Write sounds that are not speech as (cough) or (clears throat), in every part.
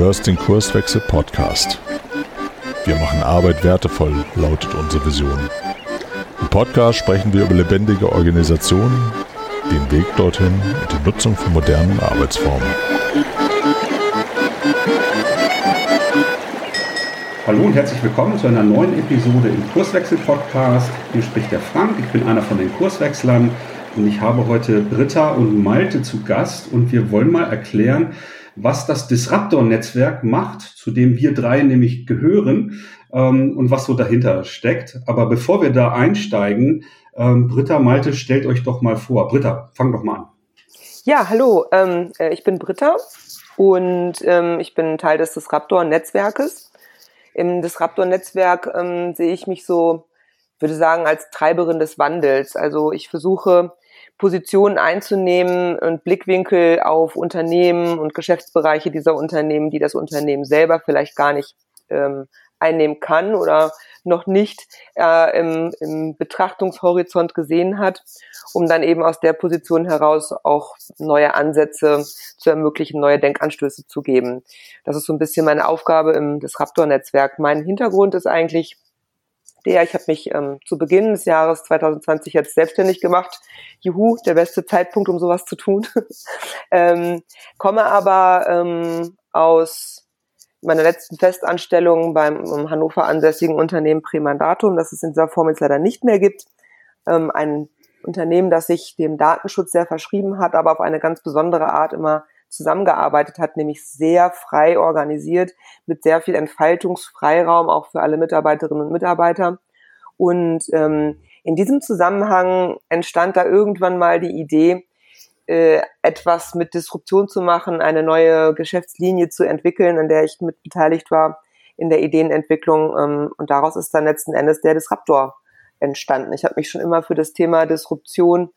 hörst den Kurswechsel Podcast. Wir machen Arbeit wertevoll, lautet unsere Vision. Im Podcast sprechen wir über lebendige Organisationen, den Weg dorthin und die Nutzung von modernen Arbeitsformen. Hallo und herzlich willkommen zu einer neuen Episode im Kurswechsel-Podcast. Hier spricht der Frank, ich bin einer von den Kurswechslern und ich habe heute Britta und Malte zu Gast und wir wollen mal erklären, was das Disruptor-Netzwerk macht, zu dem wir drei nämlich gehören ähm, und was so dahinter steckt. Aber bevor wir da einsteigen, ähm, Britta, Malte, stellt euch doch mal vor. Britta, fang doch mal an. Ja, hallo, ähm, äh, ich bin Britta und ähm, ich bin Teil des Disruptor-Netzwerkes. Im Disruptor-Netzwerk ähm, sehe ich mich so, würde sagen, als Treiberin des Wandels. Also ich versuche Positionen einzunehmen und Blickwinkel auf Unternehmen und Geschäftsbereiche dieser Unternehmen, die das Unternehmen selber vielleicht gar nicht ähm, einnehmen kann oder noch nicht äh, im, im Betrachtungshorizont gesehen hat, um dann eben aus der Position heraus auch neue Ansätze zu ermöglichen, neue Denkanstöße zu geben. Das ist so ein bisschen meine Aufgabe im Disruptor-Netzwerk. Mein Hintergrund ist eigentlich der, ich habe mich ähm, zu Beginn des Jahres 2020 jetzt selbstständig gemacht. Juhu, der beste Zeitpunkt, um sowas zu tun. (laughs) ähm, komme aber ähm, aus meiner letzten Festanstellung beim um Hannover ansässigen Unternehmen Premandatum, das es in dieser Form jetzt leider nicht mehr gibt. Ähm, ein Unternehmen, das sich dem Datenschutz sehr verschrieben hat, aber auf eine ganz besondere Art immer zusammengearbeitet hat, nämlich sehr frei organisiert, mit sehr viel Entfaltungsfreiraum auch für alle Mitarbeiterinnen und Mitarbeiter. Und ähm, in diesem Zusammenhang entstand da irgendwann mal die Idee, äh, etwas mit Disruption zu machen, eine neue Geschäftslinie zu entwickeln, an der ich mit beteiligt war in der Ideenentwicklung. Ähm, und daraus ist dann letzten Endes der Disruptor entstanden. Ich habe mich schon immer für das Thema Disruption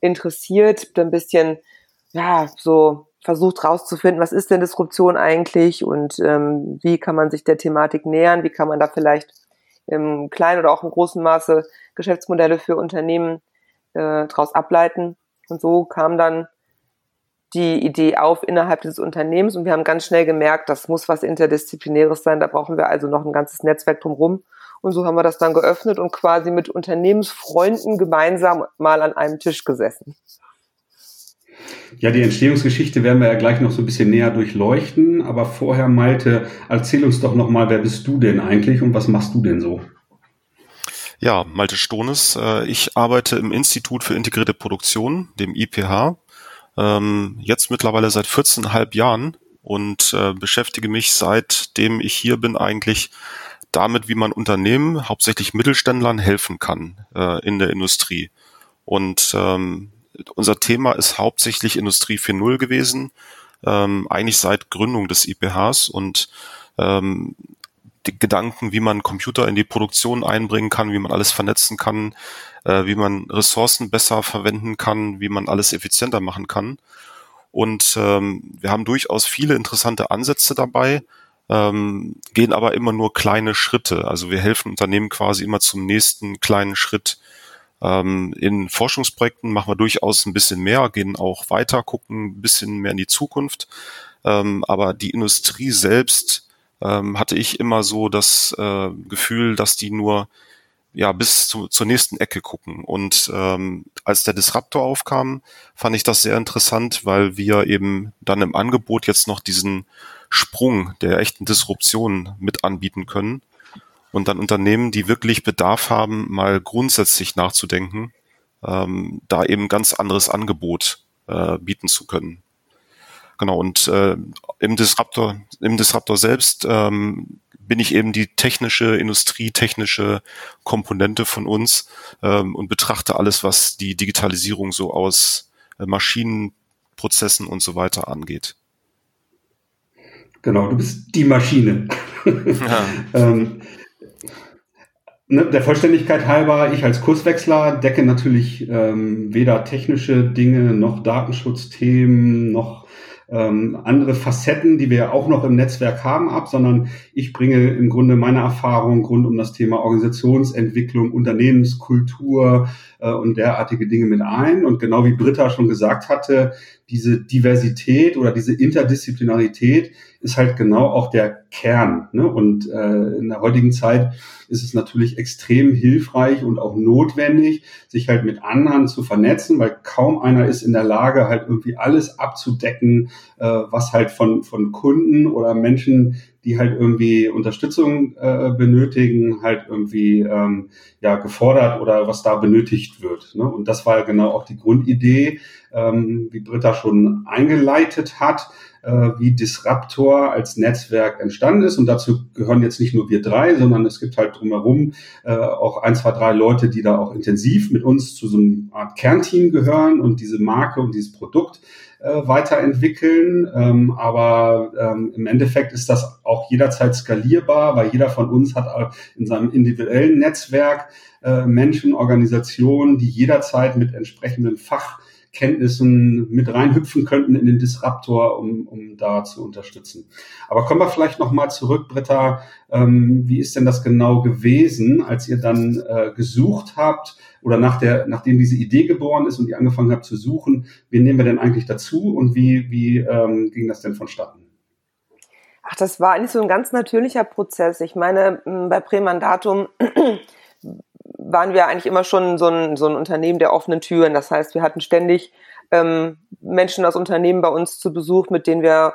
interessiert, ein bisschen ja so versucht rauszufinden, was ist denn Disruption eigentlich und ähm, wie kann man sich der Thematik nähern, wie kann man da vielleicht im kleinen oder auch im großen Maße Geschäftsmodelle für Unternehmen äh, daraus ableiten. Und so kam dann die Idee auf innerhalb des Unternehmens und wir haben ganz schnell gemerkt, das muss was Interdisziplinäres sein, da brauchen wir also noch ein ganzes Netzwerk drumherum. Und so haben wir das dann geöffnet und quasi mit Unternehmensfreunden gemeinsam mal an einem Tisch gesessen. Ja, die Entstehungsgeschichte werden wir ja gleich noch so ein bisschen näher durchleuchten. Aber vorher, Malte, erzähl uns doch nochmal, wer bist du denn eigentlich und was machst du denn so? Ja, Malte Stones. Äh, ich arbeite im Institut für integrierte Produktion, dem IPH, ähm, jetzt mittlerweile seit 14,5 Jahren und äh, beschäftige mich seitdem ich hier bin eigentlich damit, wie man Unternehmen, hauptsächlich Mittelständlern, helfen kann äh, in der Industrie. Und ähm, unser Thema ist hauptsächlich Industrie 4.0 gewesen, ähm, eigentlich seit Gründung des IPHs und ähm, die Gedanken, wie man Computer in die Produktion einbringen kann, wie man alles vernetzen kann, äh, wie man Ressourcen besser verwenden kann, wie man alles effizienter machen kann. Und ähm, wir haben durchaus viele interessante Ansätze dabei, ähm, gehen aber immer nur kleine Schritte. Also wir helfen Unternehmen quasi immer zum nächsten kleinen Schritt in Forschungsprojekten machen wir durchaus ein bisschen mehr, gehen auch weiter, gucken ein bisschen mehr in die Zukunft. Ähm, aber die Industrie selbst ähm, hatte ich immer so das äh, Gefühl, dass die nur ja bis zu, zur nächsten Ecke gucken. Und ähm, als der Disruptor aufkam, fand ich das sehr interessant, weil wir eben dann im Angebot jetzt noch diesen Sprung der echten Disruption mit anbieten können und dann Unternehmen, die wirklich Bedarf haben, mal grundsätzlich nachzudenken, ähm, da eben ganz anderes Angebot äh, bieten zu können. Genau, und äh, im Disruptor, im Disruptor selbst ähm, bin ich eben die technische, industrietechnische Komponente von uns ähm, und betrachte alles, was die Digitalisierung so aus äh, Maschinenprozessen und so weiter angeht. Genau, du bist die Maschine. Ja. (laughs) ähm, der Vollständigkeit halber, ich als Kurswechsler decke natürlich ähm, weder technische Dinge noch Datenschutzthemen noch ähm, andere Facetten, die wir auch noch im Netzwerk haben, ab, sondern ich bringe im Grunde meine Erfahrung rund um das Thema Organisationsentwicklung, Unternehmenskultur äh, und derartige Dinge mit ein. Und genau wie Britta schon gesagt hatte, diese Diversität oder diese Interdisziplinarität ist halt genau auch der Kern. Ne? Und äh, in der heutigen Zeit ist es natürlich extrem hilfreich und auch notwendig, sich halt mit anderen zu vernetzen, weil kaum einer ist in der Lage, halt irgendwie alles abzudecken, äh, was halt von, von Kunden oder Menschen, die halt irgendwie Unterstützung äh, benötigen, halt irgendwie ähm, ja gefordert oder was da benötigt wird. Ne? Und das war genau auch die Grundidee, ähm, wie Britta schon eingeleitet hat wie Disruptor als Netzwerk entstanden ist. Und dazu gehören jetzt nicht nur wir drei, sondern es gibt halt drumherum äh, auch ein, zwei, drei Leute, die da auch intensiv mit uns zu so einer Art Kernteam gehören und diese Marke und dieses Produkt äh, weiterentwickeln. Ähm, aber ähm, im Endeffekt ist das auch jederzeit skalierbar, weil jeder von uns hat in seinem individuellen Netzwerk äh, Menschen, Organisationen, die jederzeit mit entsprechenden Fach Kenntnissen mit reinhüpfen könnten in den Disruptor, um, um da zu unterstützen. Aber kommen wir vielleicht nochmal zurück, Britta. Ähm, wie ist denn das genau gewesen, als ihr dann äh, gesucht habt oder nach der, nachdem diese Idee geboren ist und ihr angefangen habt zu suchen, wen nehmen wir denn eigentlich dazu und wie, wie ähm, ging das denn vonstatten? Ach, das war eigentlich so ein ganz natürlicher Prozess. Ich meine, bei Prämandatum waren wir eigentlich immer schon so ein, so ein Unternehmen der offenen Türen. Das heißt, wir hatten ständig ähm, Menschen aus Unternehmen bei uns zu Besuch, mit denen wir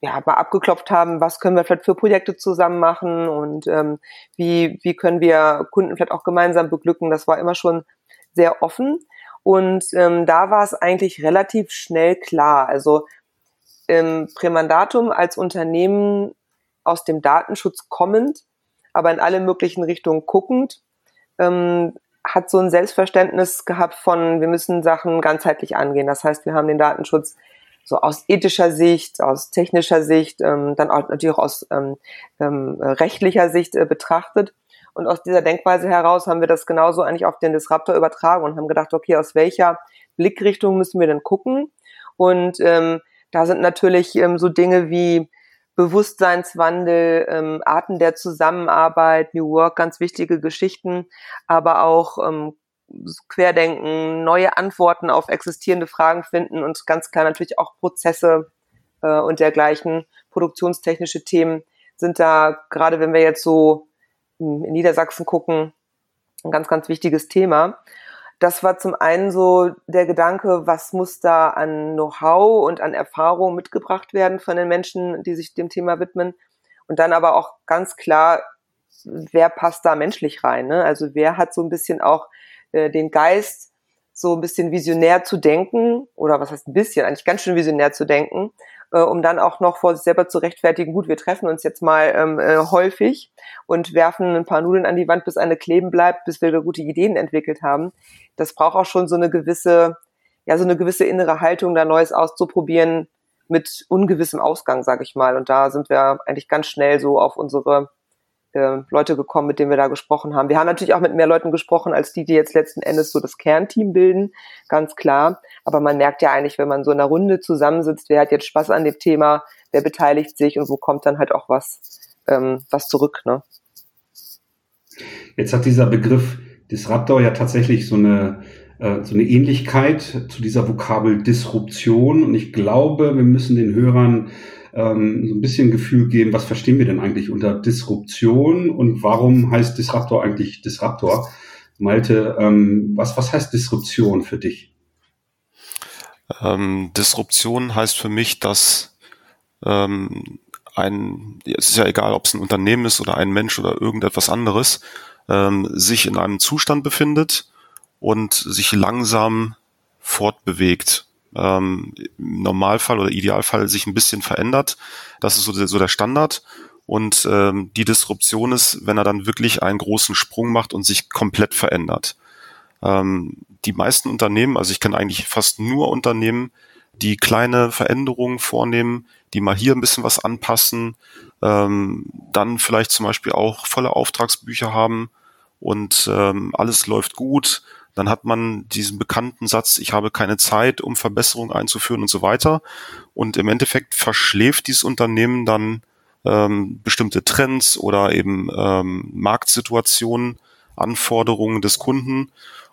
ja mal abgeklopft haben, was können wir vielleicht für Projekte zusammen machen und ähm, wie, wie können wir Kunden vielleicht auch gemeinsam beglücken. Das war immer schon sehr offen. Und ähm, da war es eigentlich relativ schnell klar. Also ähm, Prämandatum als Unternehmen aus dem Datenschutz kommend, aber in alle möglichen Richtungen guckend, ähm, hat so ein Selbstverständnis gehabt von, wir müssen Sachen ganzheitlich angehen. Das heißt, wir haben den Datenschutz so aus ethischer Sicht, aus technischer Sicht, ähm, dann auch natürlich auch aus ähm, ähm, rechtlicher Sicht äh, betrachtet. Und aus dieser Denkweise heraus haben wir das genauso eigentlich auf den Disruptor übertragen und haben gedacht, okay, aus welcher Blickrichtung müssen wir denn gucken? Und ähm, da sind natürlich ähm, so Dinge wie Bewusstseinswandel, ähm, Arten der Zusammenarbeit, New Work, ganz wichtige Geschichten, aber auch ähm, Querdenken, neue Antworten auf existierende Fragen finden und ganz klar natürlich auch Prozesse äh, und dergleichen, produktionstechnische Themen sind da, gerade wenn wir jetzt so hm, in Niedersachsen gucken, ein ganz, ganz wichtiges Thema. Das war zum einen so der Gedanke, was muss da an Know-how und an Erfahrung mitgebracht werden von den Menschen, die sich dem Thema widmen. Und dann aber auch ganz klar, wer passt da menschlich rein? Ne? Also wer hat so ein bisschen auch äh, den Geist, so ein bisschen visionär zu denken, oder was heißt ein bisschen, eigentlich ganz schön visionär zu denken äh, um dann auch noch vor sich selber zu rechtfertigen, gut, wir treffen uns jetzt mal ähm, äh, häufig und werfen ein paar Nudeln an die Wand, bis eine kleben bleibt, bis wir gute Ideen entwickelt haben. Das braucht auch schon so eine gewisse, ja, so eine gewisse innere Haltung, da Neues auszuprobieren mit ungewissem Ausgang, sag ich mal. Und da sind wir eigentlich ganz schnell so auf unsere äh, Leute gekommen, mit denen wir da gesprochen haben. Wir haben natürlich auch mit mehr Leuten gesprochen, als die, die jetzt letzten Endes so das Kernteam bilden, ganz klar. Aber man merkt ja eigentlich, wenn man so in einer Runde zusammensitzt, wer hat jetzt Spaß an dem Thema, wer beteiligt sich und wo kommt dann halt auch was, ähm, was zurück. Ne? Jetzt hat dieser Begriff Disruptor ja tatsächlich so eine äh, so eine Ähnlichkeit zu dieser Vokabel Disruption. Und ich glaube, wir müssen den Hörern ähm, so ein bisschen Gefühl geben, was verstehen wir denn eigentlich unter Disruption und warum heißt Disruptor eigentlich Disruptor? Malte, ähm, was, was heißt Disruption für dich? Ähm, Disruption heißt für mich, dass ähm, ein, es ist ja egal, ob es ein Unternehmen ist oder ein Mensch oder irgendetwas anderes, ähm, sich in einem Zustand befindet und sich langsam fortbewegt ähm, im Normalfall oder Idealfall sich ein bisschen verändert. Das ist so der, so der Standard. Und ähm, die Disruption ist, wenn er dann wirklich einen großen Sprung macht und sich komplett verändert. Ähm, die meisten Unternehmen, also ich kenne eigentlich fast nur Unternehmen, die kleine Veränderungen vornehmen, die mal hier ein bisschen was anpassen, ähm, dann vielleicht zum Beispiel auch volle Auftragsbücher haben und ähm, alles läuft gut, dann hat man diesen bekannten Satz, ich habe keine Zeit, um Verbesserungen einzuführen und so weiter. Und im Endeffekt verschläft dieses Unternehmen dann ähm, bestimmte Trends oder eben ähm, Marktsituationen, Anforderungen des Kunden.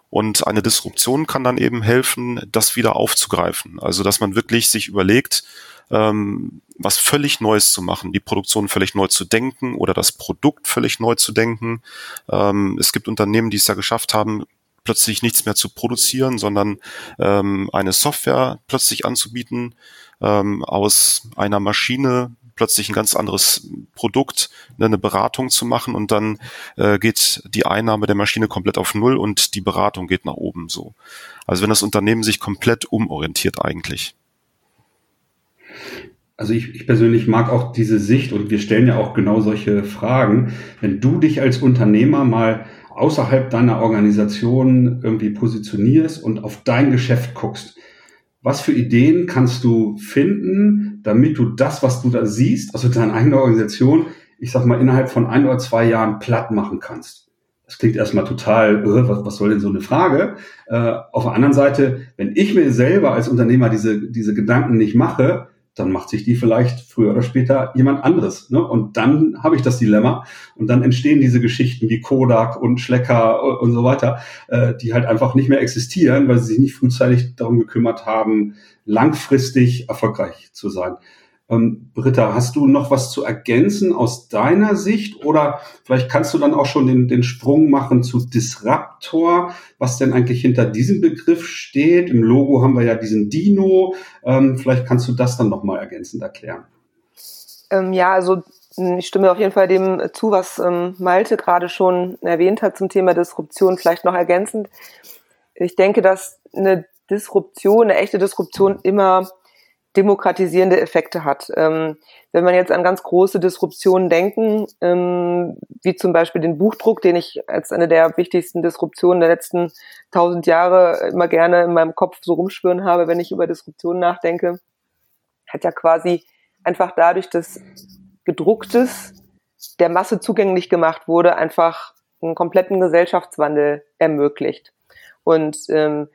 Und eine Disruption kann dann eben helfen, das wieder aufzugreifen. Also dass man wirklich sich überlegt, ähm, was völlig Neues zu machen, die Produktion völlig neu zu denken oder das Produkt völlig neu zu denken. Ähm, es gibt Unternehmen, die es ja geschafft haben, plötzlich nichts mehr zu produzieren, sondern ähm, eine Software plötzlich anzubieten, ähm, aus einer Maschine plötzlich ein ganz anderes Produkt, ne, eine Beratung zu machen und dann äh, geht die Einnahme der Maschine komplett auf Null und die Beratung geht nach oben so. Also wenn das Unternehmen sich komplett umorientiert eigentlich. Also ich, ich persönlich mag auch diese Sicht und wir stellen ja auch genau solche Fragen. Wenn du dich als Unternehmer mal außerhalb deiner Organisation irgendwie positionierst und auf dein Geschäft guckst, was für Ideen kannst du finden, damit du das, was du da siehst, also deine eigene Organisation, ich sag mal, innerhalb von ein oder zwei Jahren platt machen kannst? Das klingt erstmal total, äh, was, was soll denn so eine Frage? Äh, auf der anderen Seite, wenn ich mir selber als Unternehmer diese, diese Gedanken nicht mache, dann macht sich die vielleicht früher oder später jemand anderes. Ne? Und dann habe ich das Dilemma und dann entstehen diese Geschichten wie Kodak und Schlecker und so weiter, äh, die halt einfach nicht mehr existieren, weil sie sich nicht frühzeitig darum gekümmert haben, langfristig erfolgreich zu sein. Ähm, Britta, hast du noch was zu ergänzen aus deiner Sicht oder vielleicht kannst du dann auch schon den, den Sprung machen zu Disruptor, was denn eigentlich hinter diesem Begriff steht. Im Logo haben wir ja diesen Dino. Ähm, vielleicht kannst du das dann nochmal ergänzend erklären. Ähm, ja, also hm, ich stimme auf jeden Fall dem zu, was ähm, Malte gerade schon erwähnt hat zum Thema Disruption. Vielleicht noch ergänzend. Ich denke, dass eine Disruption, eine echte Disruption immer demokratisierende Effekte hat. Ähm, wenn man jetzt an ganz große Disruptionen denken, ähm, wie zum Beispiel den Buchdruck, den ich als eine der wichtigsten Disruptionen der letzten tausend Jahre immer gerne in meinem Kopf so rumschwören habe, wenn ich über Disruptionen nachdenke, hat ja quasi einfach dadurch, dass gedrucktes der Masse zugänglich gemacht wurde, einfach einen kompletten Gesellschaftswandel ermöglicht. Und ähm,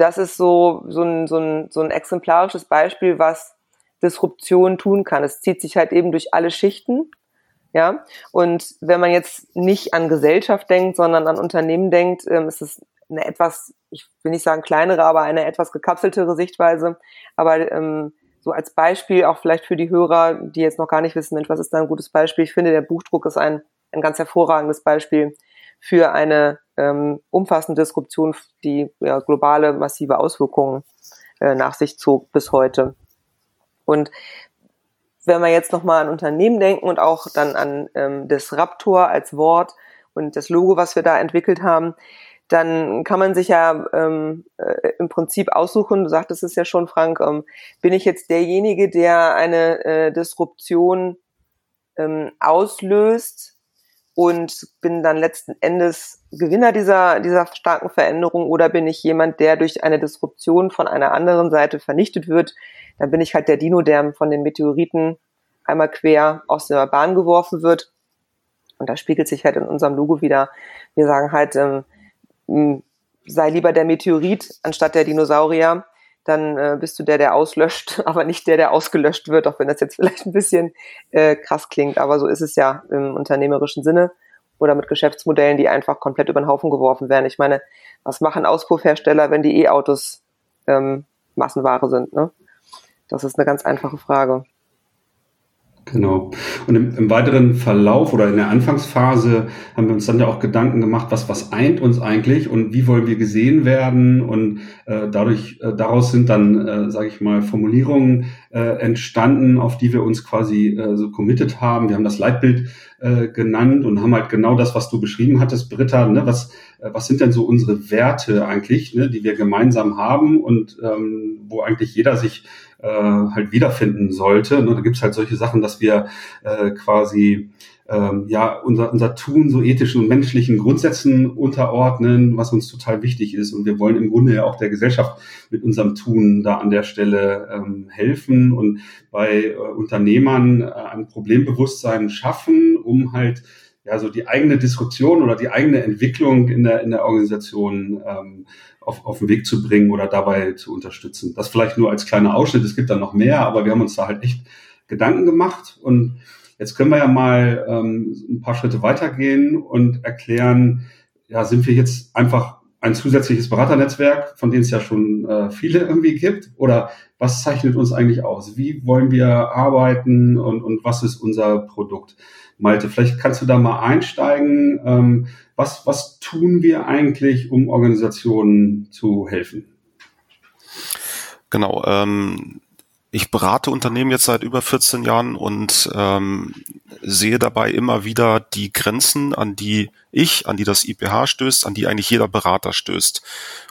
das ist so, so, ein, so, ein, so ein exemplarisches Beispiel, was Disruption tun kann. Es zieht sich halt eben durch alle Schichten. Ja, und wenn man jetzt nicht an Gesellschaft denkt, sondern an Unternehmen denkt, ähm, ist es eine etwas, ich will nicht sagen kleinere, aber eine etwas gekapseltere Sichtweise. Aber ähm, so als Beispiel auch vielleicht für die Hörer, die jetzt noch gar nicht wissen, Mensch, was ist da ein gutes Beispiel? Ich finde, der Buchdruck ist ein, ein ganz hervorragendes Beispiel für eine ähm, umfassende Disruption, die ja, globale massive Auswirkungen äh, nach sich zog bis heute. Und wenn wir jetzt nochmal an Unternehmen denken und auch dann an ähm, Disruptor als Wort und das Logo, was wir da entwickelt haben, dann kann man sich ja ähm, äh, im Prinzip aussuchen, du sagtest es ja schon, Frank, ähm, bin ich jetzt derjenige, der eine äh, Disruption ähm, auslöst, und bin dann letzten Endes Gewinner dieser, dieser starken Veränderung oder bin ich jemand, der durch eine Disruption von einer anderen Seite vernichtet wird, dann bin ich halt der Dino, der von den Meteoriten einmal quer aus der Bahn geworfen wird. Und das spiegelt sich halt in unserem Logo wieder. Wir sagen halt, ähm, sei lieber der Meteorit anstatt der Dinosaurier dann äh, bist du der, der auslöscht, (laughs) aber nicht der, der ausgelöscht wird, auch wenn das jetzt vielleicht ein bisschen äh, krass klingt. Aber so ist es ja im unternehmerischen Sinne oder mit Geschäftsmodellen, die einfach komplett über den Haufen geworfen werden. Ich meine, was machen Auspuffhersteller, wenn die E-Autos ähm, Massenware sind? Ne? Das ist eine ganz einfache Frage. Genau. Und im, im, weiteren Verlauf oder in der Anfangsphase haben wir uns dann ja auch Gedanken gemacht, was, was eint uns eigentlich und wie wollen wir gesehen werden. Und äh, dadurch, äh, daraus sind dann, äh, sage ich mal, Formulierungen äh, entstanden, auf die wir uns quasi äh, so committed haben. Wir haben das Leitbild äh, genannt und haben halt genau das, was du beschrieben hattest, Britta, ne? was, äh, was sind denn so unsere Werte eigentlich, ne? die wir gemeinsam haben und ähm, wo eigentlich jeder sich äh, halt wiederfinden sollte. Ne? Da gibt's halt solche Sachen, dass wir äh, quasi ähm, ja unser, unser Tun so ethischen und menschlichen Grundsätzen unterordnen, was uns total wichtig ist. Und wir wollen im Grunde ja auch der Gesellschaft mit unserem Tun da an der Stelle ähm, helfen und bei äh, Unternehmern äh, ein Problembewusstsein schaffen, um halt ja, so die eigene Disruption oder die eigene Entwicklung in der, in der Organisation ähm, auf, auf den Weg zu bringen oder dabei zu unterstützen. Das vielleicht nur als kleiner Ausschnitt. Es gibt dann noch mehr, aber wir haben uns da halt echt Gedanken gemacht und jetzt können wir ja mal ähm, ein paar Schritte weitergehen und erklären, ja, sind wir jetzt einfach ein zusätzliches Beraternetzwerk, von dem es ja schon äh, viele irgendwie gibt? Oder was zeichnet uns eigentlich aus? Wie wollen wir arbeiten und, und was ist unser Produkt? Malte, vielleicht kannst du da mal einsteigen. Ähm, was, was tun wir eigentlich, um Organisationen zu helfen? Genau. Ähm, ich berate Unternehmen jetzt seit über 14 Jahren und ähm, sehe dabei immer wieder die Grenzen, an die ich, an die das IPH stößt, an die eigentlich jeder Berater stößt.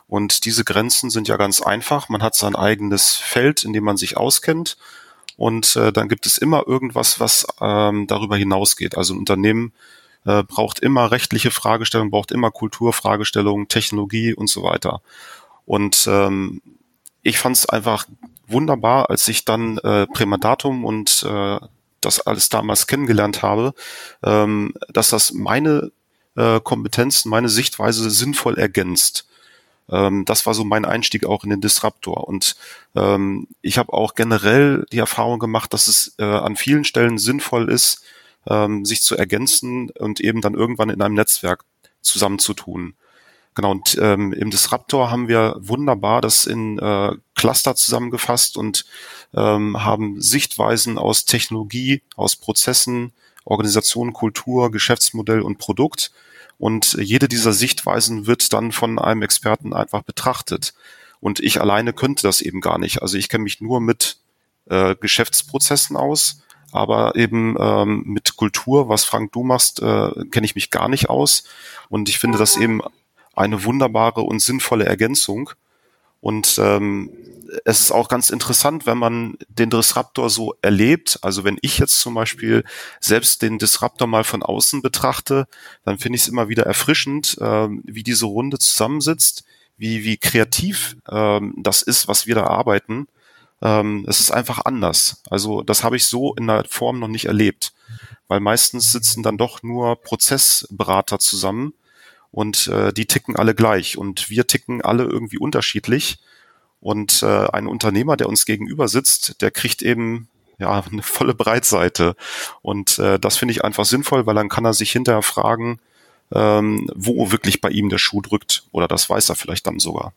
Und diese Grenzen sind ja ganz einfach. Man hat sein eigenes Feld, in dem man sich auskennt. Und äh, dann gibt es immer irgendwas, was ähm, darüber hinausgeht. Also ein Unternehmen äh, braucht immer rechtliche Fragestellungen, braucht immer Kulturfragestellungen, Technologie und so weiter. Und ähm, ich fand es einfach wunderbar, als ich dann äh, Prämadatum und äh, das alles damals kennengelernt habe, ähm, dass das meine äh, Kompetenzen, meine Sichtweise sinnvoll ergänzt. Ähm, das war so mein Einstieg auch in den Disruptor. Und ähm, ich habe auch generell die Erfahrung gemacht, dass es äh, an vielen Stellen sinnvoll ist, ähm, sich zu ergänzen und eben dann irgendwann in einem Netzwerk zusammenzutun. Genau, und ähm, im Disruptor haben wir wunderbar das in äh, Cluster zusammengefasst und ähm, haben Sichtweisen aus Technologie, aus Prozessen, Organisation, Kultur, Geschäftsmodell und Produkt. Und jede dieser Sichtweisen wird dann von einem Experten einfach betrachtet. Und ich alleine könnte das eben gar nicht. Also ich kenne mich nur mit äh, Geschäftsprozessen aus, aber eben ähm, mit Kultur, was Frank du machst, äh, kenne ich mich gar nicht aus. Und ich finde das eben eine wunderbare und sinnvolle Ergänzung. Und ähm, es ist auch ganz interessant, wenn man den Disruptor so erlebt. Also wenn ich jetzt zum Beispiel selbst den Disruptor mal von außen betrachte, dann finde ich es immer wieder erfrischend, äh, wie diese Runde zusammensitzt, wie, wie kreativ ähm, das ist, was wir da arbeiten. Ähm, es ist einfach anders. Also das habe ich so in der Form noch nicht erlebt, weil meistens sitzen dann doch nur Prozessberater zusammen und äh, die ticken alle gleich und wir ticken alle irgendwie unterschiedlich. Und äh, ein Unternehmer, der uns gegenüber sitzt, der kriegt eben ja (laughs) eine volle Breitseite. Und äh, das finde ich einfach sinnvoll, weil dann kann er sich hinterher fragen, ähm, wo wirklich bei ihm der Schuh drückt. Oder das weiß er vielleicht dann sogar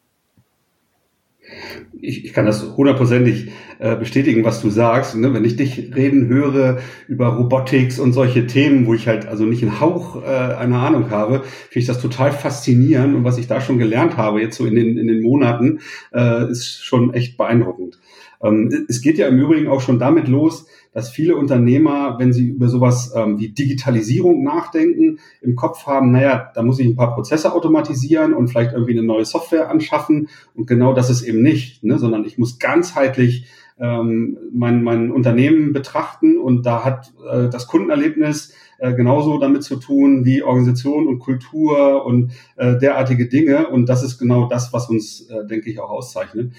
ich, ich kann das hundertprozentig äh, bestätigen, was du sagst. Ne? Wenn ich dich reden höre über Robotics und solche Themen, wo ich halt also nicht einen Hauch äh, einer Ahnung habe, finde ich das total faszinierend. Und was ich da schon gelernt habe, jetzt so in den, in den Monaten, äh, ist schon echt beeindruckend. Ähm, es geht ja im Übrigen auch schon damit los, dass viele Unternehmer, wenn sie über sowas ähm, wie Digitalisierung nachdenken, im Kopf haben, naja, da muss ich ein paar Prozesse automatisieren und vielleicht irgendwie eine neue Software anschaffen. Und genau das ist eben nicht, ne? sondern ich muss ganzheitlich ähm, mein, mein Unternehmen betrachten und da hat äh, das Kundenerlebnis äh, genauso damit zu tun wie Organisation und Kultur und äh, derartige Dinge. Und das ist genau das, was uns, äh, denke ich, auch auszeichnet.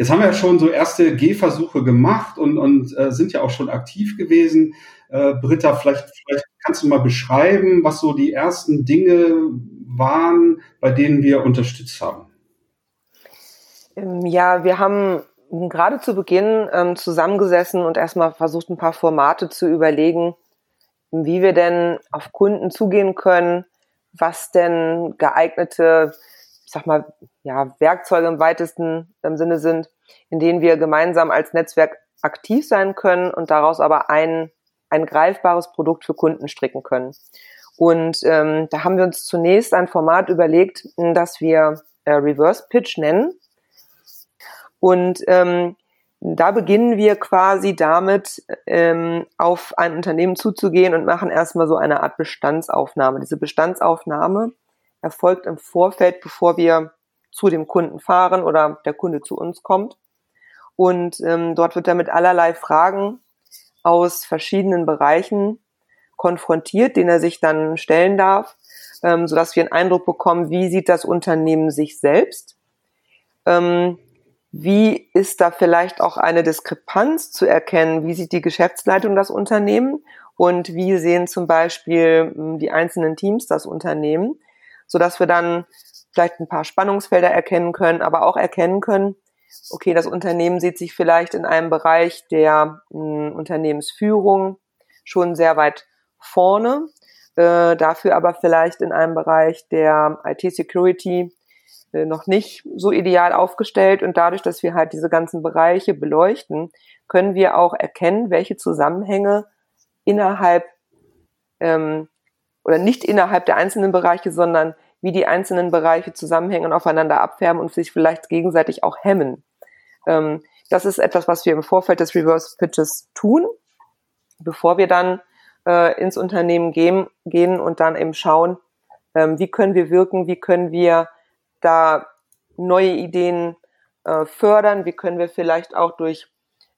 Jetzt haben wir ja schon so erste Gehversuche gemacht und, und äh, sind ja auch schon aktiv gewesen. Äh, Britta, vielleicht, vielleicht kannst du mal beschreiben, was so die ersten Dinge waren, bei denen wir unterstützt haben. Ähm, ja, wir haben gerade zu Beginn ähm, zusammengesessen und erstmal versucht, ein paar Formate zu überlegen, wie wir denn auf Kunden zugehen können, was denn geeignete ich sag mal, ja, Werkzeuge im weitesten Sinne sind, in denen wir gemeinsam als Netzwerk aktiv sein können und daraus aber ein, ein greifbares Produkt für Kunden stricken können. Und ähm, da haben wir uns zunächst ein Format überlegt, das wir äh, Reverse Pitch nennen. Und ähm, da beginnen wir quasi damit, ähm, auf ein Unternehmen zuzugehen und machen erstmal so eine Art Bestandsaufnahme. Diese Bestandsaufnahme erfolgt im Vorfeld, bevor wir zu dem Kunden fahren oder der Kunde zu uns kommt. Und ähm, dort wird er mit allerlei Fragen aus verschiedenen Bereichen konfrontiert, den er sich dann stellen darf, ähm, sodass wir einen Eindruck bekommen, wie sieht das Unternehmen sich selbst, ähm, wie ist da vielleicht auch eine Diskrepanz zu erkennen, wie sieht die Geschäftsleitung das Unternehmen? Und wie sehen zum Beispiel hm, die einzelnen Teams das Unternehmen, so dass wir dann vielleicht ein paar Spannungsfelder erkennen können, aber auch erkennen können, okay, das Unternehmen sieht sich vielleicht in einem Bereich der mh, hm, Unternehmensführung schon sehr weit vorne, äh, dafür aber vielleicht in einem Bereich der IT-Security äh, noch nicht so ideal aufgestellt. Und dadurch, dass wir halt diese ganzen Bereiche beleuchten, können wir auch erkennen, welche Zusammenhänge innerhalb ähm, oder nicht innerhalb der einzelnen Bereiche, sondern wie die einzelnen Bereiche zusammenhängen und aufeinander abfärben und sich vielleicht gegenseitig auch hemmen. Ähm, das ist etwas, was wir im Vorfeld des Reverse Pitches tun, bevor wir dann äh, ins Unternehmen gehen, gehen und dann eben schauen, ähm, wie können wir wirken, wie können wir da neue Ideen äh, fördern, wie können wir vielleicht auch durch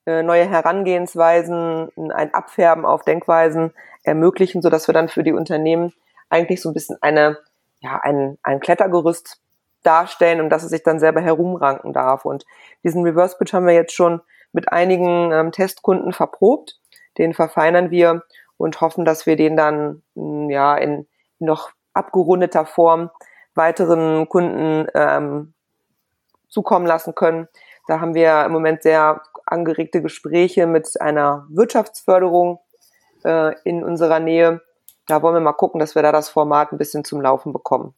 neue Herangehensweisen, ein Abfärben auf Denkweisen ermöglichen, so dass wir dann für die Unternehmen eigentlich so ein bisschen eine, ja, ein, ein Klettergerüst darstellen und dass es sich dann selber herumranken darf. Und diesen Reverse Pitch haben wir jetzt schon mit einigen ähm, Testkunden verprobt. Den verfeinern wir und hoffen, dass wir den dann ja in noch abgerundeter Form weiteren Kunden ähm, zukommen lassen können. Da haben wir im Moment sehr angeregte Gespräche mit einer Wirtschaftsförderung äh, in unserer Nähe. Da wollen wir mal gucken, dass wir da das Format ein bisschen zum Laufen bekommen.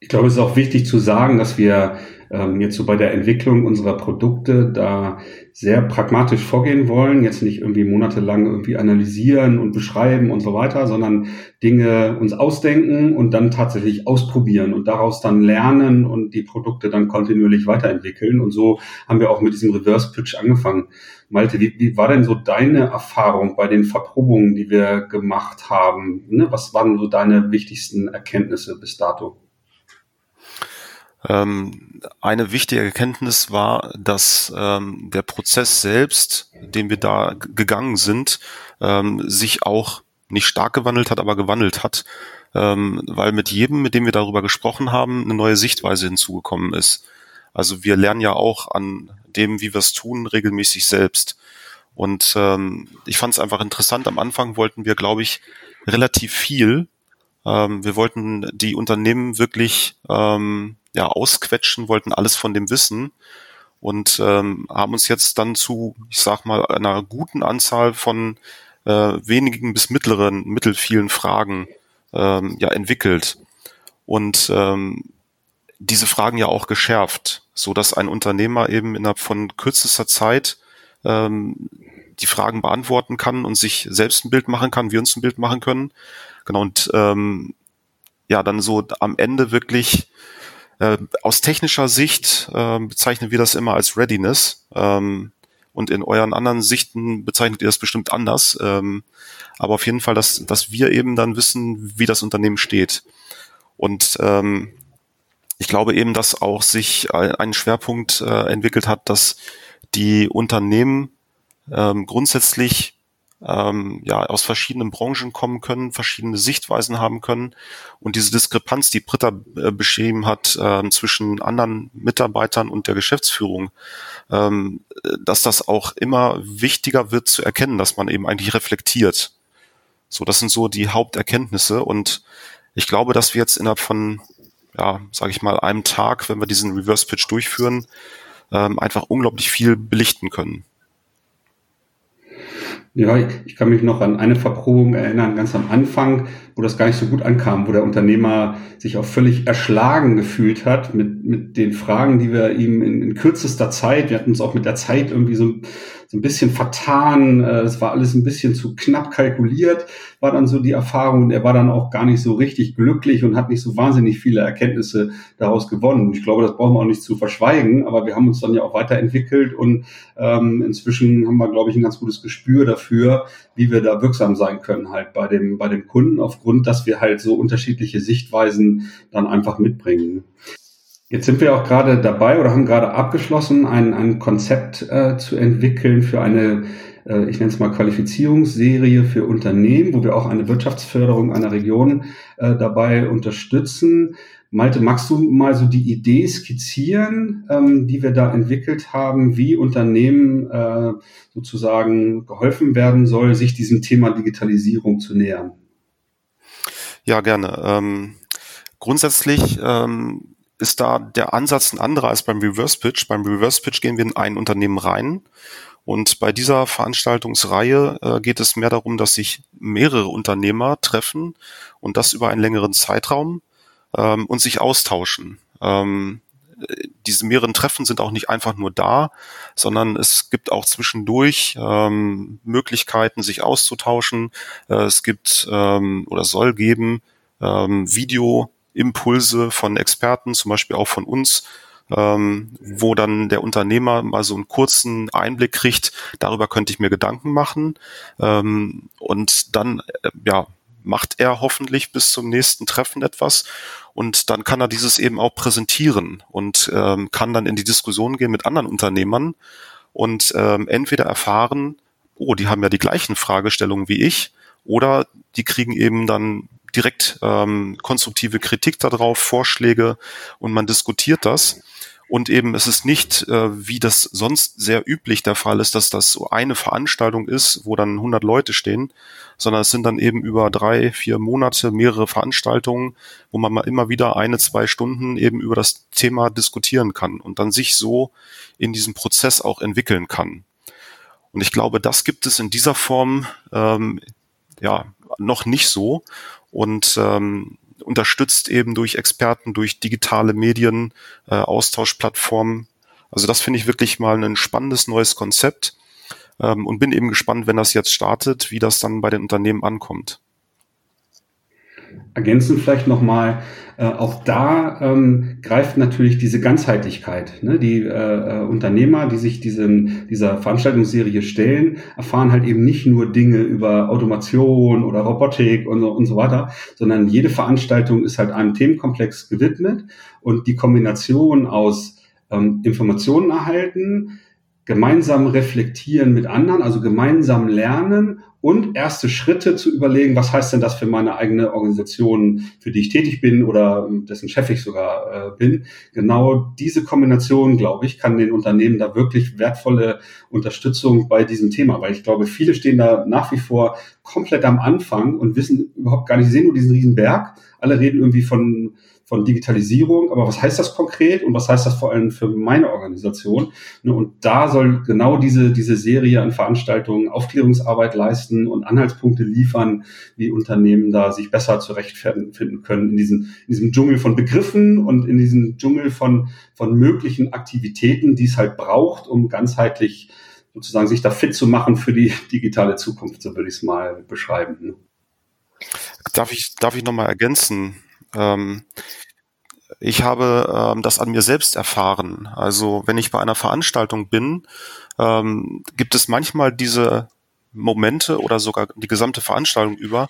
Ich glaube, es ist auch wichtig zu sagen, dass wir ähm, jetzt so bei der Entwicklung unserer Produkte da sehr pragmatisch vorgehen wollen, jetzt nicht irgendwie monatelang irgendwie analysieren und beschreiben und so weiter, sondern Dinge uns ausdenken und dann tatsächlich ausprobieren und daraus dann lernen und die Produkte dann kontinuierlich weiterentwickeln. Und so haben wir auch mit diesem Reverse Pitch angefangen. Malte, wie, wie war denn so deine Erfahrung bei den Verprobungen, die wir gemacht haben? Ne? Was waren so deine wichtigsten Erkenntnisse bis dato? Ähm, eine wichtige Erkenntnis war, dass ähm, der Prozess selbst, den wir da gegangen sind, ähm, sich auch nicht stark gewandelt hat, aber gewandelt hat, ähm, weil mit jedem, mit dem wir darüber gesprochen haben, eine neue Sichtweise hinzugekommen ist. Also wir lernen ja auch an dem, wie wir es tun, regelmäßig selbst. Und ähm, ich fand es einfach interessant. Am Anfang wollten wir, glaube ich, relativ viel. Ähm, wir wollten die Unternehmen wirklich ähm, ja, ausquetschen, wollten alles von dem wissen und ähm, haben uns jetzt dann zu, ich sag mal, einer guten Anzahl von äh, wenigen bis mittleren, mittelvielen Fragen ähm, ja entwickelt und ähm, diese Fragen ja auch geschärft, so dass ein Unternehmer eben innerhalb von kürzester Zeit ähm, die Fragen beantworten kann und sich selbst ein Bild machen kann, wir uns ein Bild machen können. Genau, und ähm, ja, dann so am Ende wirklich äh, aus technischer Sicht äh, bezeichnen wir das immer als Readiness. Ähm, und in euren anderen Sichten bezeichnet ihr das bestimmt anders. Ähm, aber auf jeden Fall, dass, dass wir eben dann wissen, wie das Unternehmen steht. Und ähm, ich glaube eben, dass auch sich ein Schwerpunkt äh, entwickelt hat, dass die Unternehmen ähm, grundsätzlich ähm, ja aus verschiedenen Branchen kommen können, verschiedene Sichtweisen haben können und diese Diskrepanz, die Britta äh, beschrieben hat äh, zwischen anderen Mitarbeitern und der Geschäftsführung, ähm, dass das auch immer wichtiger wird zu erkennen, dass man eben eigentlich reflektiert. So, das sind so die Haupterkenntnisse und ich glaube, dass wir jetzt innerhalb von, ja, sage ich mal, einem Tag, wenn wir diesen Reverse Pitch durchführen, ähm, einfach unglaublich viel belichten können. Ja, ich kann mich noch an eine Verprobung erinnern, ganz am Anfang, wo das gar nicht so gut ankam, wo der Unternehmer sich auch völlig erschlagen gefühlt hat mit, mit den Fragen, die wir ihm in, in kürzester Zeit, wir hatten uns auch mit der Zeit irgendwie so, so ein bisschen vertan, es war alles ein bisschen zu knapp kalkuliert, war dann so die Erfahrung und er war dann auch gar nicht so richtig glücklich und hat nicht so wahnsinnig viele Erkenntnisse daraus gewonnen. Ich glaube, das brauchen wir auch nicht zu verschweigen, aber wir haben uns dann ja auch weiterentwickelt und ähm, inzwischen haben wir, glaube ich, ein ganz gutes Gespür dafür, wie wir da wirksam sein können halt bei dem, bei dem Kunden, aufgrund, dass wir halt so unterschiedliche Sichtweisen dann einfach mitbringen. Jetzt sind wir auch gerade dabei oder haben gerade abgeschlossen, ein, ein Konzept äh, zu entwickeln für eine, äh, ich nenne es mal Qualifizierungsserie für Unternehmen, wo wir auch eine Wirtschaftsförderung einer Region äh, dabei unterstützen. Malte, magst du mal so die Idee skizzieren, ähm, die wir da entwickelt haben, wie Unternehmen äh, sozusagen geholfen werden soll, sich diesem Thema Digitalisierung zu nähern? Ja, gerne. Ähm, grundsätzlich ähm, ist da der Ansatz ein anderer als beim Reverse Pitch. Beim Reverse Pitch gehen wir in ein Unternehmen rein und bei dieser Veranstaltungsreihe äh, geht es mehr darum, dass sich mehrere Unternehmer treffen und das über einen längeren Zeitraum ähm, und sich austauschen. Ähm, diese mehreren Treffen sind auch nicht einfach nur da, sondern es gibt auch zwischendurch ähm, Möglichkeiten, sich auszutauschen. Äh, es gibt ähm, oder soll geben ähm, Videoimpulse von Experten, zum Beispiel auch von uns, ähm, wo dann der Unternehmer mal so einen kurzen Einblick kriegt, darüber könnte ich mir Gedanken machen. Ähm, und dann, äh, ja, macht er hoffentlich bis zum nächsten Treffen etwas und dann kann er dieses eben auch präsentieren und ähm, kann dann in die Diskussion gehen mit anderen Unternehmern und ähm, entweder erfahren, oh, die haben ja die gleichen Fragestellungen wie ich, oder die kriegen eben dann direkt ähm, konstruktive Kritik darauf, Vorschläge und man diskutiert das. Und eben es ist nicht, äh, wie das sonst sehr üblich der Fall ist, dass das so eine Veranstaltung ist, wo dann 100 Leute stehen, sondern es sind dann eben über drei, vier Monate mehrere Veranstaltungen, wo man mal immer wieder eine, zwei Stunden eben über das Thema diskutieren kann und dann sich so in diesem Prozess auch entwickeln kann. Und ich glaube, das gibt es in dieser Form ähm, ja noch nicht so. Und ähm, unterstützt eben durch Experten, durch digitale Medien, äh, Austauschplattformen. Also das finde ich wirklich mal ein spannendes neues Konzept ähm, und bin eben gespannt, wenn das jetzt startet, wie das dann bei den Unternehmen ankommt ergänzen vielleicht nochmal, äh, auch da ähm, greift natürlich diese Ganzheitlichkeit. Ne? Die äh, äh, Unternehmer, die sich diesem, dieser Veranstaltungsserie stellen, erfahren halt eben nicht nur Dinge über Automation oder Robotik und so, und so weiter, sondern jede Veranstaltung ist halt einem Themenkomplex gewidmet und die Kombination aus ähm, Informationen erhalten, gemeinsam reflektieren mit anderen, also gemeinsam lernen und erste Schritte zu überlegen, was heißt denn das für meine eigene Organisation, für die ich tätig bin oder dessen Chef ich sogar äh, bin. Genau diese Kombination, glaube ich, kann den Unternehmen da wirklich wertvolle Unterstützung bei diesem Thema, weil ich glaube, viele stehen da nach wie vor komplett am Anfang und wissen überhaupt gar nicht, sehen nur diesen riesen Berg. Alle reden irgendwie von von Digitalisierung. Aber was heißt das konkret und was heißt das vor allem für meine Organisation? Ne, und da soll genau diese, diese Serie an Veranstaltungen Aufklärungsarbeit leisten und Anhaltspunkte liefern, wie Unternehmen da sich besser zurechtfinden können in diesem, in diesem Dschungel von Begriffen und in diesem Dschungel von, von möglichen Aktivitäten, die es halt braucht, um ganzheitlich sozusagen sich da fit zu machen für die digitale Zukunft, so würde ich es mal beschreiben. Ne? Darf ich, darf ich nochmal ergänzen? Ähm, ich habe ähm, das an mir selbst erfahren. Also wenn ich bei einer Veranstaltung bin, ähm, gibt es manchmal diese Momente oder sogar die gesamte Veranstaltung über,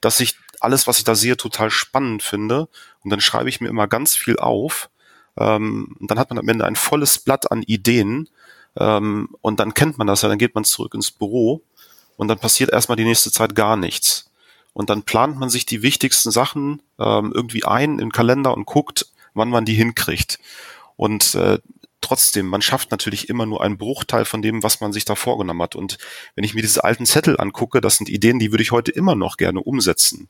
dass ich alles, was ich da sehe, total spannend finde. Und dann schreibe ich mir immer ganz viel auf. Ähm, und dann hat man am Ende ein volles Blatt an Ideen. Ähm, und dann kennt man das ja, dann geht man zurück ins Büro und dann passiert erstmal die nächste Zeit gar nichts. Und dann plant man sich die wichtigsten Sachen ähm, irgendwie ein in den Kalender und guckt, wann man die hinkriegt. Und äh, trotzdem, man schafft natürlich immer nur einen Bruchteil von dem, was man sich da vorgenommen hat. Und wenn ich mir diese alten Zettel angucke, das sind Ideen, die würde ich heute immer noch gerne umsetzen.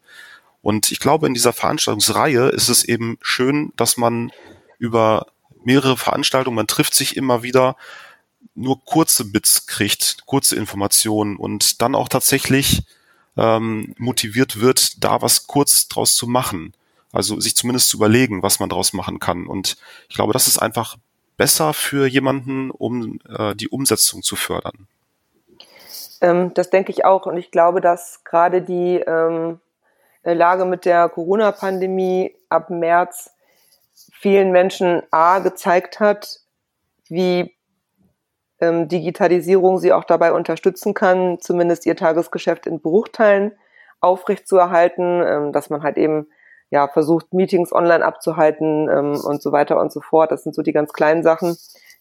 Und ich glaube, in dieser Veranstaltungsreihe ist es eben schön, dass man über mehrere Veranstaltungen, man trifft sich immer wieder, nur kurze Bits kriegt, kurze Informationen und dann auch tatsächlich ähm, motiviert wird, da was kurz draus zu machen. Also sich zumindest zu überlegen, was man draus machen kann. Und ich glaube, das ist einfach besser für jemanden, um äh, die Umsetzung zu fördern. Ähm, das denke ich auch. Und ich glaube, dass gerade die ähm, Lage mit der Corona-Pandemie ab März vielen Menschen A gezeigt hat, wie ähm, Digitalisierung sie auch dabei unterstützen kann, zumindest ihr Tagesgeschäft in Bruchteilen aufrechtzuerhalten, ähm, dass man halt eben ja versucht, Meetings online abzuhalten ähm, und so weiter und so fort. Das sind so die ganz kleinen Sachen,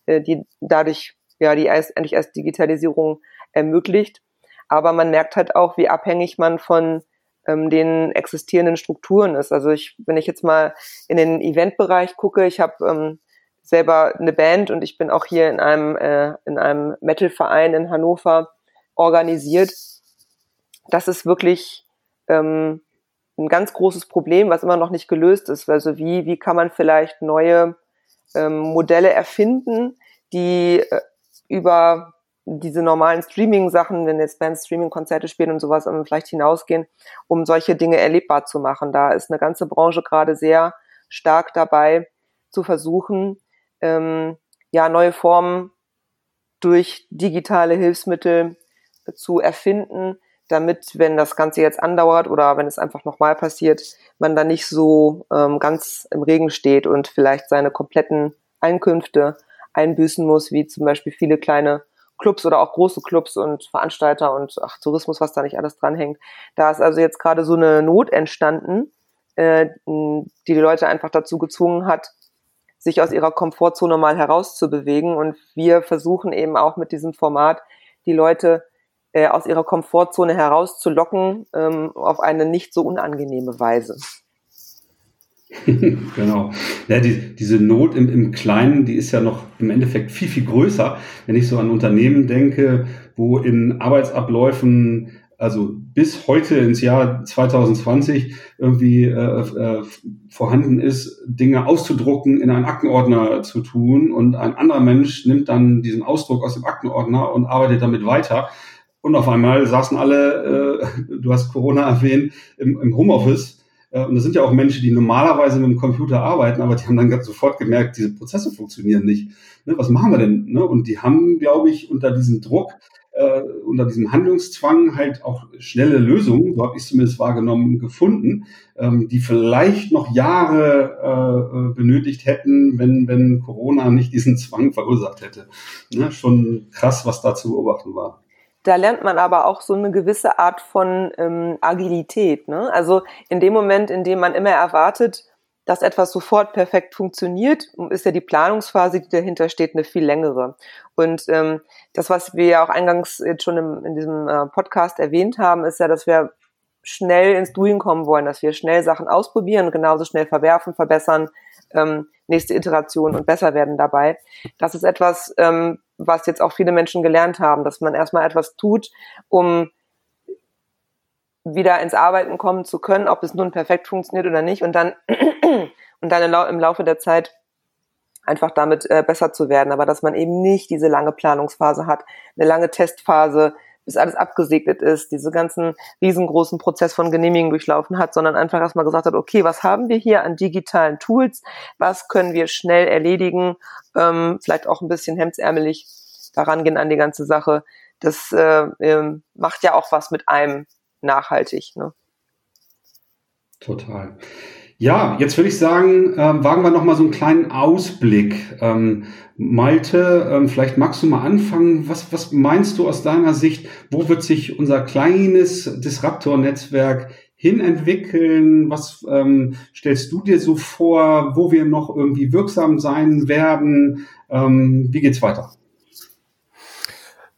äh, die dadurch ja die erst, endlich erst Digitalisierung ermöglicht. Aber man merkt halt auch, wie abhängig man von ähm, den existierenden Strukturen ist. Also ich, wenn ich jetzt mal in den Eventbereich gucke, ich habe ähm, selber eine Band und ich bin auch hier in einem äh, in einem Metal-Verein in Hannover organisiert. Das ist wirklich ähm, ein ganz großes Problem, was immer noch nicht gelöst ist. Also wie wie kann man vielleicht neue ähm, Modelle erfinden, die äh, über diese normalen Streaming-Sachen, wenn jetzt Bands Streaming-Konzerte spielen und sowas, um vielleicht hinausgehen, um solche Dinge erlebbar zu machen. Da ist eine ganze Branche gerade sehr stark dabei, zu versuchen, ähm, ja, neue Formen durch digitale Hilfsmittel zu erfinden, damit, wenn das Ganze jetzt andauert oder wenn es einfach nochmal passiert, man da nicht so ähm, ganz im Regen steht und vielleicht seine kompletten Einkünfte einbüßen muss, wie zum Beispiel viele kleine Clubs oder auch große Clubs und Veranstalter und ach, Tourismus, was da nicht alles dranhängt. Da ist also jetzt gerade so eine Not entstanden, äh, die die Leute einfach dazu gezwungen hat, sich aus ihrer Komfortzone mal herauszubewegen. Und wir versuchen eben auch mit diesem Format die Leute äh, aus ihrer Komfortzone herauszulocken ähm, auf eine nicht so unangenehme Weise. (laughs) genau. Ja, die, diese Not im, im Kleinen, die ist ja noch im Endeffekt viel, viel größer. Wenn ich so an Unternehmen denke, wo in Arbeitsabläufen, also bis heute ins Jahr 2020 irgendwie äh, äh, vorhanden ist, Dinge auszudrucken, in einen Aktenordner zu tun und ein anderer Mensch nimmt dann diesen Ausdruck aus dem Aktenordner und arbeitet damit weiter. Und auf einmal saßen alle, äh, du hast Corona erwähnt, im, im Homeoffice äh, und das sind ja auch Menschen, die normalerweise mit dem Computer arbeiten, aber die haben dann ganz sofort gemerkt, diese Prozesse funktionieren nicht. Ne, was machen wir denn? Ne? Und die haben, glaube ich, unter diesem Druck, äh, unter diesem Handlungszwang halt auch schnelle Lösungen, so habe ich zumindest wahrgenommen, gefunden, ähm, die vielleicht noch Jahre äh, äh, benötigt hätten, wenn, wenn Corona nicht diesen Zwang verursacht hätte. Ne? Schon krass, was da zu beobachten war da lernt man aber auch so eine gewisse Art von ähm, Agilität. Ne? Also in dem Moment, in dem man immer erwartet, dass etwas sofort perfekt funktioniert, ist ja die Planungsphase, die dahinter steht, eine viel längere. Und ähm, das, was wir ja auch eingangs jetzt schon im, in diesem äh, Podcast erwähnt haben, ist ja, dass wir schnell ins Doing kommen wollen, dass wir schnell Sachen ausprobieren, genauso schnell verwerfen, verbessern, ähm, nächste Iteration und besser werden dabei. Das ist etwas, ähm, was jetzt auch viele Menschen gelernt haben, dass man erstmal etwas tut, um wieder ins Arbeiten kommen zu können, ob es nun perfekt funktioniert oder nicht. Und dann (clears throat) und dann im Laufe der Zeit einfach damit äh, besser zu werden, aber dass man eben nicht diese lange Planungsphase hat, eine lange Testphase, bis alles abgesegnet ist, diese ganzen riesengroßen Prozess von Genehmigungen durchlaufen hat, sondern einfach erstmal gesagt hat, okay, was haben wir hier an digitalen Tools, was können wir schnell erledigen, ähm, vielleicht auch ein bisschen hemdsärmelig daran gehen an die ganze Sache. Das äh, ähm, macht ja auch was mit einem nachhaltig. Ne? Total. Ja, jetzt würde ich sagen, ähm, wagen wir nochmal so einen kleinen Ausblick. Ähm, Malte, ähm, vielleicht magst du mal anfangen. Was, was meinst du aus deiner Sicht? Wo wird sich unser kleines Disruptor-Netzwerk hinentwickeln? Was ähm, stellst du dir so vor, wo wir noch irgendwie wirksam sein werden? Ähm, wie geht's weiter?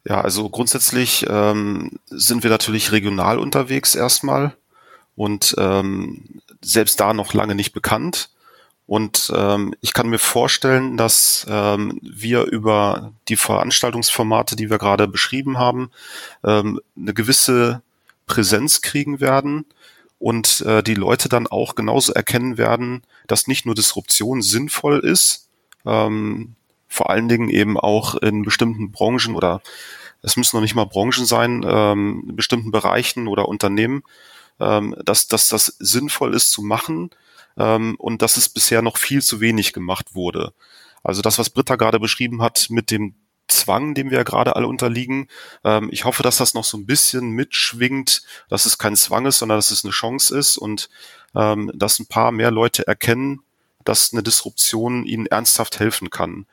Ja, also grundsätzlich ähm, sind wir natürlich regional unterwegs erstmal und ähm, selbst da noch lange nicht bekannt. Und ähm, ich kann mir vorstellen, dass ähm, wir über die Veranstaltungsformate, die wir gerade beschrieben haben, ähm, eine gewisse Präsenz kriegen werden und äh, die Leute dann auch genauso erkennen werden, dass nicht nur Disruption sinnvoll ist, ähm, vor allen Dingen eben auch in bestimmten Branchen oder es müssen noch nicht mal Branchen sein, ähm, in bestimmten Bereichen oder Unternehmen, ähm, dass, dass das sinnvoll ist zu machen ähm, und dass es bisher noch viel zu wenig gemacht wurde. Also das, was Britta gerade beschrieben hat mit dem Zwang, dem wir ja gerade alle unterliegen. Ähm, ich hoffe, dass das noch so ein bisschen mitschwingt, dass es kein Zwang ist, sondern dass es eine Chance ist und ähm, dass ein paar mehr Leute erkennen, dass eine Disruption ihnen ernsthaft helfen kann.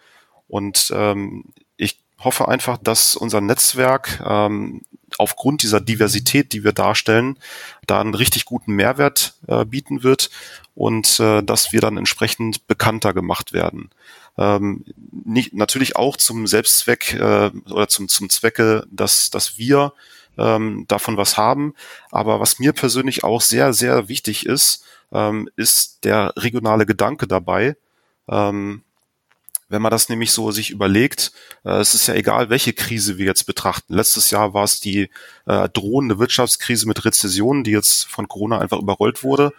Und ähm, ich hoffe einfach, dass unser Netzwerk ähm, aufgrund dieser Diversität, die wir darstellen, da einen richtig guten Mehrwert äh, bieten wird und äh, dass wir dann entsprechend bekannter gemacht werden. Ähm, nicht, natürlich auch zum Selbstzweck äh, oder zum, zum Zwecke, dass, dass wir ähm, davon was haben. Aber was mir persönlich auch sehr, sehr wichtig ist, ähm, ist der regionale Gedanke dabei. Ähm, wenn man das nämlich so sich überlegt, äh, es ist ja egal, welche Krise wir jetzt betrachten. Letztes Jahr war es die äh, drohende Wirtschaftskrise mit Rezessionen, die jetzt von Corona einfach überrollt wurde.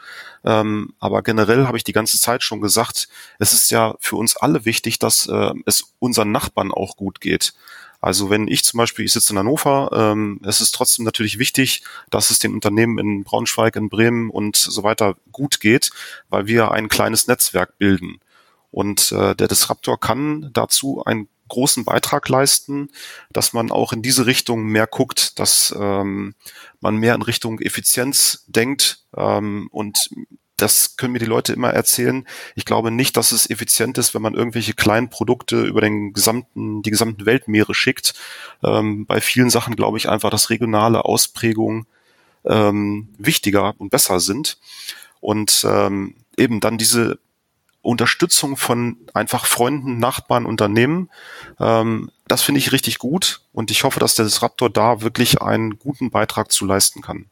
Ähm, aber generell habe ich die ganze Zeit schon gesagt, es ist ja für uns alle wichtig, dass äh, es unseren Nachbarn auch gut geht. Also wenn ich zum Beispiel, ich sitze in Hannover, ähm, es ist trotzdem natürlich wichtig, dass es den Unternehmen in Braunschweig, in Bremen und so weiter gut geht, weil wir ein kleines Netzwerk bilden. Und äh, der Disruptor kann dazu einen großen Beitrag leisten, dass man auch in diese Richtung mehr guckt, dass ähm, man mehr in Richtung Effizienz denkt ähm, und das können mir die Leute immer erzählen. Ich glaube nicht, dass es effizient ist, wenn man irgendwelche kleinen Produkte über den gesamten, die gesamten Weltmeere schickt. Ähm, bei vielen Sachen glaube ich einfach, dass regionale Ausprägungen ähm, wichtiger und besser sind. Und ähm, eben dann diese Unterstützung von einfach Freunden, Nachbarn, Unternehmen, ähm, das finde ich richtig gut und ich hoffe, dass der Disruptor da wirklich einen guten Beitrag zu leisten kann.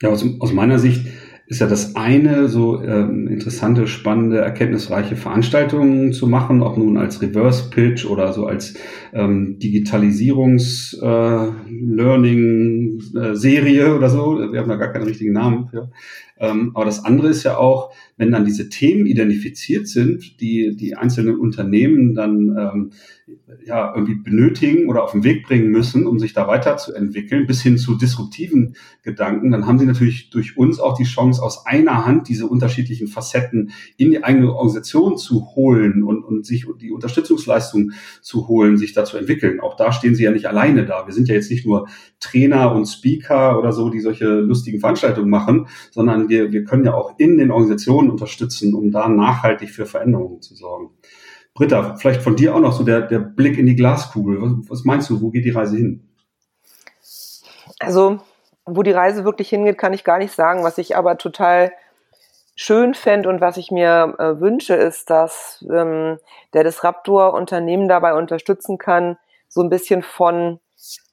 Ja, aus, aus meiner Sicht ist ja das eine, so ähm, interessante, spannende, erkenntnisreiche Veranstaltungen zu machen, ob nun als Reverse Pitch oder so als ähm, Digitalisierungs-Learning-Serie äh, oder so. Wir haben da gar keinen richtigen Namen für. Ähm, aber das andere ist ja auch, wenn dann diese Themen identifiziert sind, die die einzelnen Unternehmen dann ähm, ja irgendwie benötigen oder auf den Weg bringen müssen, um sich da weiterzuentwickeln, bis hin zu disruptiven Gedanken, dann haben sie natürlich durch uns auch die Chance, aus einer Hand diese unterschiedlichen Facetten in die eigene Organisation zu holen und, und sich die Unterstützungsleistung zu holen, sich da zu entwickeln. Auch da stehen sie ja nicht alleine da. Wir sind ja jetzt nicht nur Trainer und Speaker oder so, die solche lustigen Veranstaltungen machen, sondern wir, wir können ja auch in den Organisationen unterstützen, um da nachhaltig für Veränderungen zu sorgen. Britta, vielleicht von dir auch noch so der, der Blick in die Glaskugel. Was, was meinst du, wo geht die Reise hin? Also, wo die Reise wirklich hingeht, kann ich gar nicht sagen. Was ich aber total schön fände und was ich mir äh, wünsche, ist, dass ähm, der Disruptor Unternehmen dabei unterstützen kann, so ein bisschen von,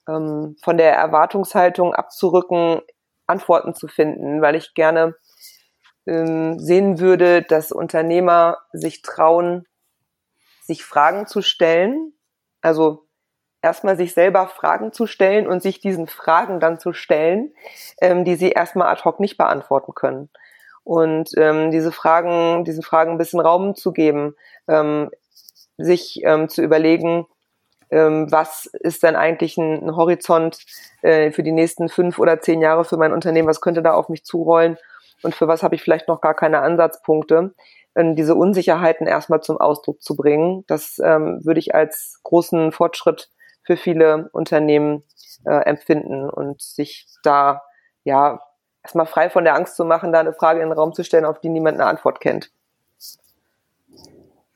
ähm, von der Erwartungshaltung abzurücken, Antworten zu finden, weil ich gerne ähm, sehen würde, dass Unternehmer sich trauen, sich Fragen zu stellen, also erstmal sich selber Fragen zu stellen und sich diesen Fragen dann zu stellen, ähm, die sie erstmal ad hoc nicht beantworten können. Und ähm, diese Fragen, diesen Fragen ein bisschen Raum zu geben, ähm, sich ähm, zu überlegen, ähm, was ist denn eigentlich ein, ein Horizont äh, für die nächsten fünf oder zehn Jahre für mein Unternehmen, was könnte da auf mich zurollen und für was habe ich vielleicht noch gar keine Ansatzpunkte. Ähm, diese Unsicherheiten erstmal zum Ausdruck zu bringen, das ähm, würde ich als großen Fortschritt für viele Unternehmen äh, empfinden und sich da ja erstmal frei von der Angst zu machen, da eine Frage in den Raum zu stellen, auf die niemand eine Antwort kennt.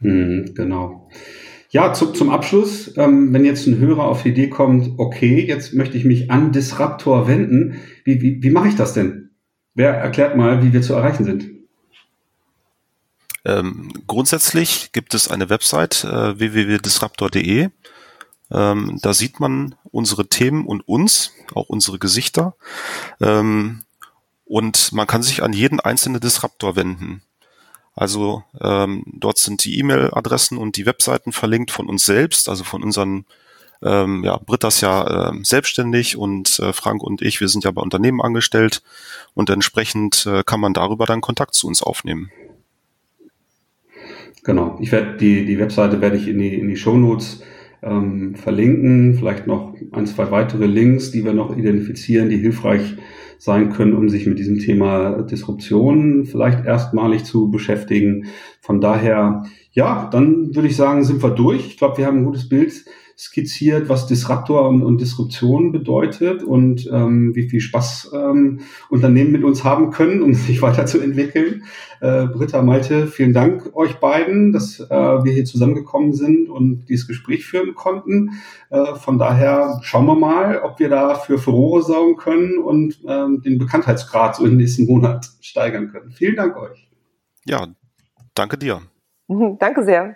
Hm, genau. Ja, zu, zum Abschluss, ähm, wenn jetzt ein Hörer auf die Idee kommt, okay, jetzt möchte ich mich an Disruptor wenden, wie, wie, wie mache ich das denn? Wer erklärt mal, wie wir zu erreichen sind? Ähm, grundsätzlich gibt es eine Website äh, www.disruptor.de. Ähm, da sieht man unsere Themen und uns, auch unsere Gesichter. Ähm, und man kann sich an jeden einzelnen Disruptor wenden. Also ähm, dort sind die E-Mail-Adressen und die Webseiten verlinkt von uns selbst, also von unseren ähm, ja, Britta ist ja äh, selbstständig und äh, Frank und ich, wir sind ja bei Unternehmen angestellt und entsprechend äh, kann man darüber dann Kontakt zu uns aufnehmen. Genau, ich werde die, die Webseite werde ich in die, in die Show Notes ähm, verlinken, vielleicht noch ein, zwei weitere Links, die wir noch identifizieren, die hilfreich sein können, um sich mit diesem Thema Disruption vielleicht erstmalig zu beschäftigen. Von daher, ja, dann würde ich sagen, sind wir durch. Ich glaube, wir haben ein gutes Bild skizziert, was Disruptor und, und Disruption bedeutet und ähm, wie viel Spaß ähm, Unternehmen mit uns haben können, um (laughs) sich weiterzuentwickeln. Äh, Britta, Malte, vielen Dank euch beiden, dass äh, wir hier zusammengekommen sind und dieses Gespräch führen konnten. Äh, von daher schauen wir mal, ob wir da für Furore saugen können und ähm, den Bekanntheitsgrad so im nächsten Monat steigern können. Vielen Dank euch. Ja, danke dir. (laughs) Danke sehr.